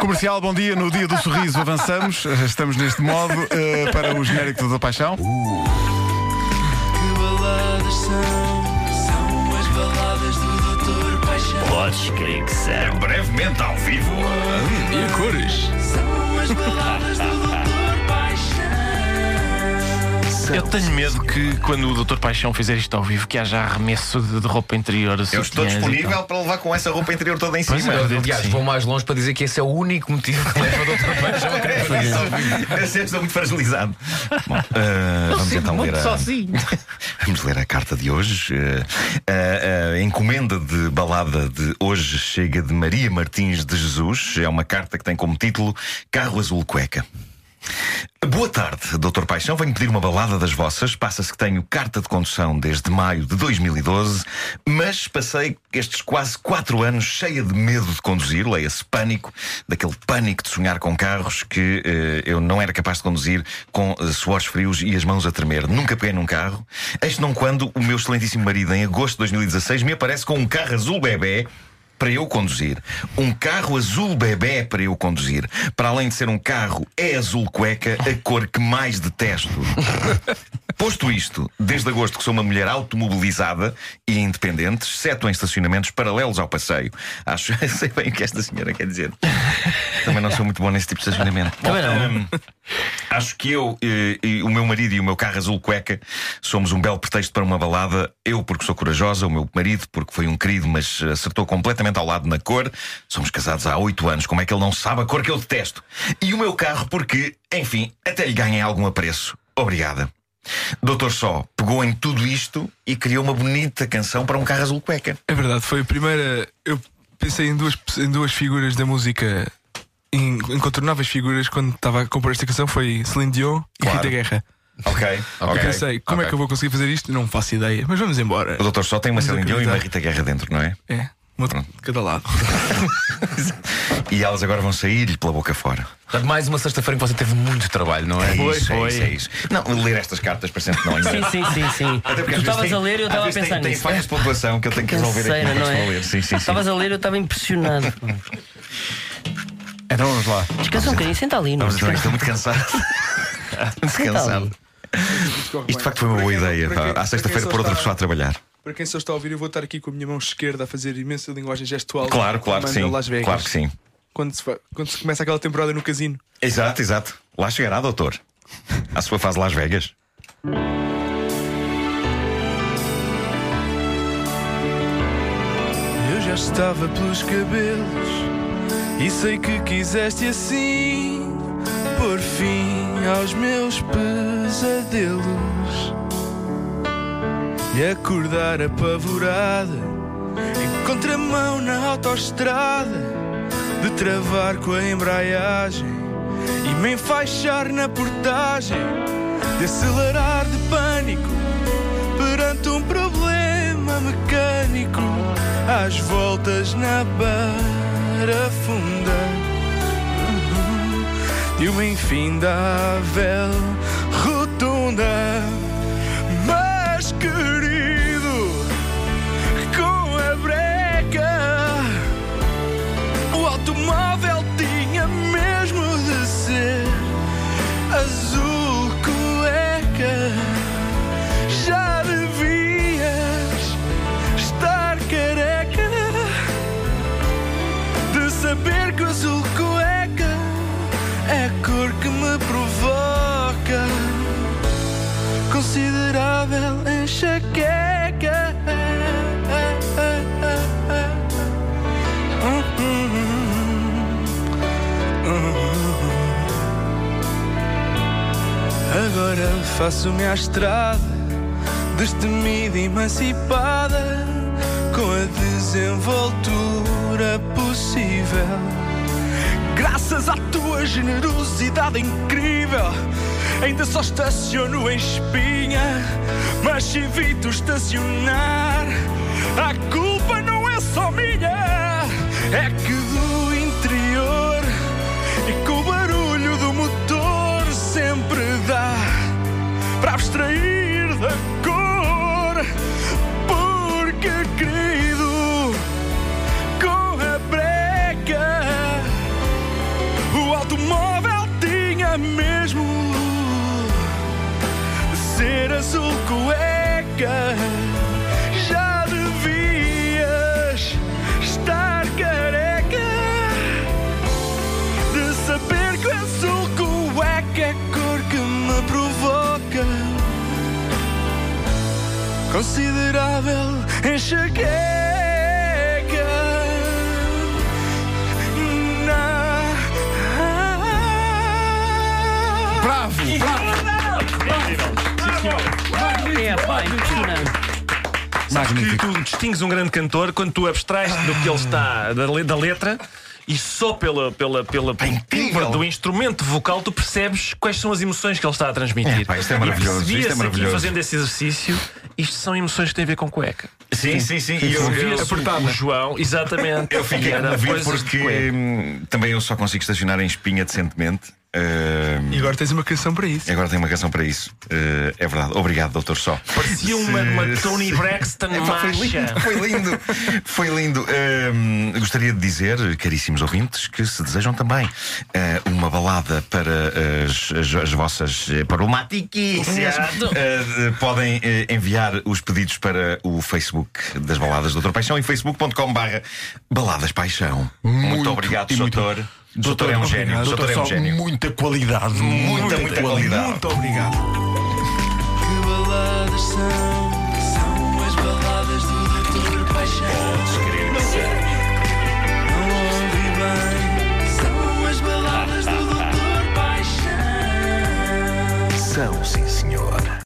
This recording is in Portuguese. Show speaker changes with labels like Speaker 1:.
Speaker 1: Comercial, bom dia. No dia do sorriso avançamos. Estamos neste modo eh, para o genérico da paixão.
Speaker 2: Que baladas são? São as baladas do Doutor Paixão.
Speaker 3: Podes crer que são.
Speaker 4: Brevemente ao vivo.
Speaker 3: E a cores?
Speaker 2: São as baladas do Doutor Paixão.
Speaker 5: Eu tenho medo que quando o Dr. Paixão fizer isto ao vivo, que haja arremesso de, de roupa interior.
Speaker 4: Eu estou disponível
Speaker 5: tal.
Speaker 4: para levar com essa roupa interior toda em
Speaker 5: Pois
Speaker 4: cima.
Speaker 5: é,
Speaker 3: Aliás, vou mais longe para dizer que esse é o único motivo que leva o Dr. Paixão a querer fazer isso.
Speaker 4: Eu sempre estou muito fragilizado. Bom, eh, vamos então ler a, vamos ler a carta de hoje. Eh, a- a encomenda de balada de hoje chega de Maria Martins de Jesus. É uma carta que tem como título Carro Azul Cueca. Boa tarde, Dr. Paixão. Venho pedir uma balada das vossas. Passa-se que tenho carta de condução desde maio de 2012, mas passei estes quase quatro anos cheia de medo de conduzir, leia-se pânico, daquele pânico de sonhar com carros que eh, eu não era capaz de conduzir com eh, suores frios e as mãos a tremer. Nunca peguei num carro. Eis não quando o meu excelentíssimo marido, em agosto de 2016, me aparece com um carro azul bebê para eu conduzir. Um carro azul bebê para eu conduzir. Para além de ser um carro, é azul cueca, a cor que mais detesto. Posto isto, desde agosto que sou uma mulher automobilizada e independente, exceto em estacionamentos paralelos ao passeio. Acho, sei bem o que esta senhora quer dizer. Também não sou muito bom nesse tipo de estacionamento.
Speaker 5: Também não.
Speaker 4: Hum, Acho que eu, eh, e o meu marido e o meu carro azul cueca somos um belo pretexto para uma balada. Eu, porque sou corajosa, o meu marido, porque foi um querido, mas acertou completamente ao lado na cor. Somos casados há oito anos, como é que ele não sabe a cor que eu detesto? E o meu carro, porque, enfim, até lhe ganhei algum apreço. Obrigada. Doutor Só pegou em tudo isto e criou uma bonita canção para um carro azul cueca.
Speaker 6: É verdade, foi a primeira. Eu pensei em duas, em duas figuras da música, incontornáveis figuras, quando estava a compor esta canção: foi Celine Dion e
Speaker 4: Claro.
Speaker 6: Rita Guerra.
Speaker 4: Ok, ok.
Speaker 6: Pensei, como é que eu vou conseguir fazer isto? Não faço ideia, mas vamos embora.
Speaker 4: O Doutor Só tem uma Celine Dion e uma. Rita Guerra dentro, não é?
Speaker 6: É, uma de cada lado.
Speaker 4: E elas agora vão sair-lhe pela boca fora.
Speaker 3: Portanto, mais uma sexta-feira em que você teve muito trabalho, não é?
Speaker 4: É
Speaker 5: Foi,
Speaker 4: isso, é
Speaker 5: foi.
Speaker 4: isso, é isso. Não, ler estas cartas parece que não é
Speaker 7: Sim, sim, sim, sim.
Speaker 4: Até porque
Speaker 7: Tu estavas
Speaker 4: tem-
Speaker 7: a ler e eu estava a pensar
Speaker 4: tem, tem
Speaker 7: nisso.
Speaker 4: falhas de pontuação que eu tenho que resolver aqui
Speaker 7: Canseira, não é?
Speaker 4: ler. Sim, sim, sim.
Speaker 7: Estavas a ler, eu estava impressionado.
Speaker 1: Então vamos lá.
Speaker 7: Descansa um bocadinho, senta ali. não?
Speaker 4: Vamos estou muito cansado. muito
Speaker 7: Senta
Speaker 4: cansado.
Speaker 7: ali.
Speaker 4: Isto de facto foi uma boa ideia. pá. À sexta-feira pôr outra pessoa a trabalhar.
Speaker 6: Para quem só está a ouvir, eu vou estar aqui com a minha mão esquerda a fazer imensa linguagem gestual.
Speaker 4: Claro, claro que sim.
Speaker 6: Las Vegas.
Speaker 4: Claro que sim.
Speaker 6: Quando se, fa- quando se começa aquela temporada no casino.
Speaker 4: Exato, exato. Lá chegará, doutor. À sua fase Las Vegas.
Speaker 6: Eu já estava pelos cabelos e sei que quiseste assim pôr fim aos meus pesadelos. E acordar apavorada em contramão na autoestrada de travar com a embreagem e me enfaixar na portagem de acelerar de pânico perante um problema mecânico às voltas na barafunda de uma infindável rotunda. Mas querido, Agora faço-me à estrada, destemida e emancipada, com a desenvoltura possível. Graças à tua generosidade incrível, ainda só estaciono em espinha, mas evito estacionar. A culpa não é só minha, é que Já devias estar careca de saber que o azul cueca é a cor que me provoca considerável enxaqueca. Na-
Speaker 1: Bravo!
Speaker 7: É, pá, impressionante.
Speaker 8: Sabes que tu distingues um grande cantor quando tu abstrais do que ele está, da, le- da letra. E só pela, pela, pela
Speaker 4: incrível.
Speaker 8: timbre do instrumento vocal tu percebes quais são as emoções que ele está a transmitir.
Speaker 4: É, pá, isto é
Speaker 8: E
Speaker 4: maravilhoso,
Speaker 8: percebia-se
Speaker 4: isto é
Speaker 8: aqui
Speaker 4: maravilhoso.
Speaker 8: fazendo esse exercício, isto são emoções que têm a ver com cueca.
Speaker 4: Sim, sim, sim. E eu, eu,
Speaker 8: Via-se o, o João, exatamente.
Speaker 4: eu fiquei
Speaker 8: E
Speaker 4: a
Speaker 8: era de
Speaker 4: porque
Speaker 8: cueca.
Speaker 4: hum, também eu só consigo estacionar em espinha decentemente. Hum,
Speaker 6: E agora tens uma canção para isso.
Speaker 4: e agora tenho uma canção para isso. Uh, é verdade. Obrigado, doutor Só.
Speaker 8: Parecia uma, uma Tony Braxton
Speaker 4: Epá, foi lindo, foi lindo, foi lindo. Hum, gostaria de dizer, caríssimos ouvintes, que se desejam também eh, uma balada para as, as- as vossas problemáticas, eh, podem enviar os pedidos para o Facebook das baladas do Doutor Paixão em facebook.com/barra baladas paixão. Muito, obrigado,
Speaker 1: e muito-
Speaker 4: doutor. Doutor é um gênio.
Speaker 1: Doutor,
Speaker 4: Doutor é um
Speaker 1: só
Speaker 4: gênio.
Speaker 1: muita qualidade.
Speaker 4: Muita, muita qualidade.
Speaker 1: Muito obrigado.
Speaker 2: Que baladas são